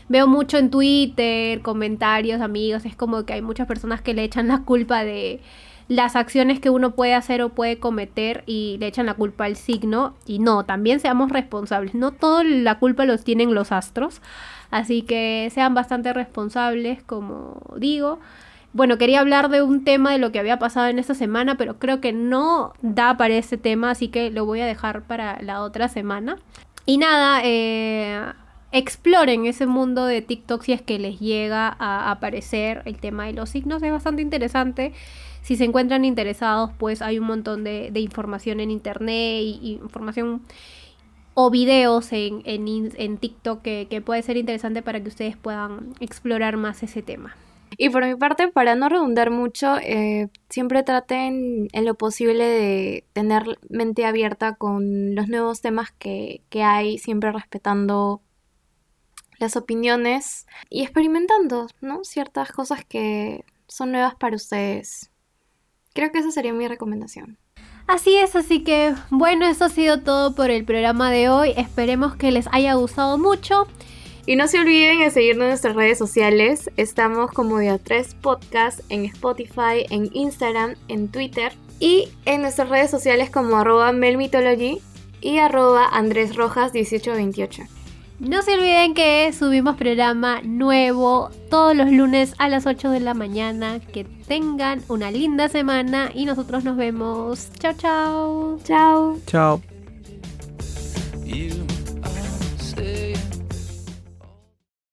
veo mucho en Twitter, comentarios, amigos, es como que hay muchas personas que le echan la culpa de las acciones que uno puede hacer o puede cometer y le echan la culpa al signo y no, también seamos responsables, no toda la culpa los tienen los astros, así que sean bastante responsables, como digo. Bueno, quería hablar de un tema de lo que había pasado en esta semana, pero creo que no da para ese tema, así que lo voy a dejar para la otra semana. Y nada, eh, exploren ese mundo de TikTok si es que les llega a aparecer el tema de los signos, es bastante interesante. Si se encuentran interesados, pues hay un montón de, de información en internet y, información o videos en, en, en TikTok que, que puede ser interesante para que ustedes puedan explorar más ese tema. Y por mi parte, para no redundar mucho, eh, siempre traten en lo posible de tener mente abierta con los nuevos temas que, que hay, siempre respetando las opiniones y experimentando, ¿no? Ciertas cosas que son nuevas para ustedes. Creo que esa sería mi recomendación. Así es, así que bueno, eso ha sido todo por el programa de hoy. Esperemos que les haya gustado mucho. Y no se olviden de seguirnos en nuestras redes sociales. Estamos como Día 3 Podcast en Spotify, en Instagram, en Twitter y en nuestras redes sociales como arroba melmitology y arroba Andrés Rojas 1828. No se olviden que subimos programa nuevo todos los lunes a las 8 de la mañana. Que tengan una linda semana y nosotros nos vemos. Chao, chao. Chao. Chao.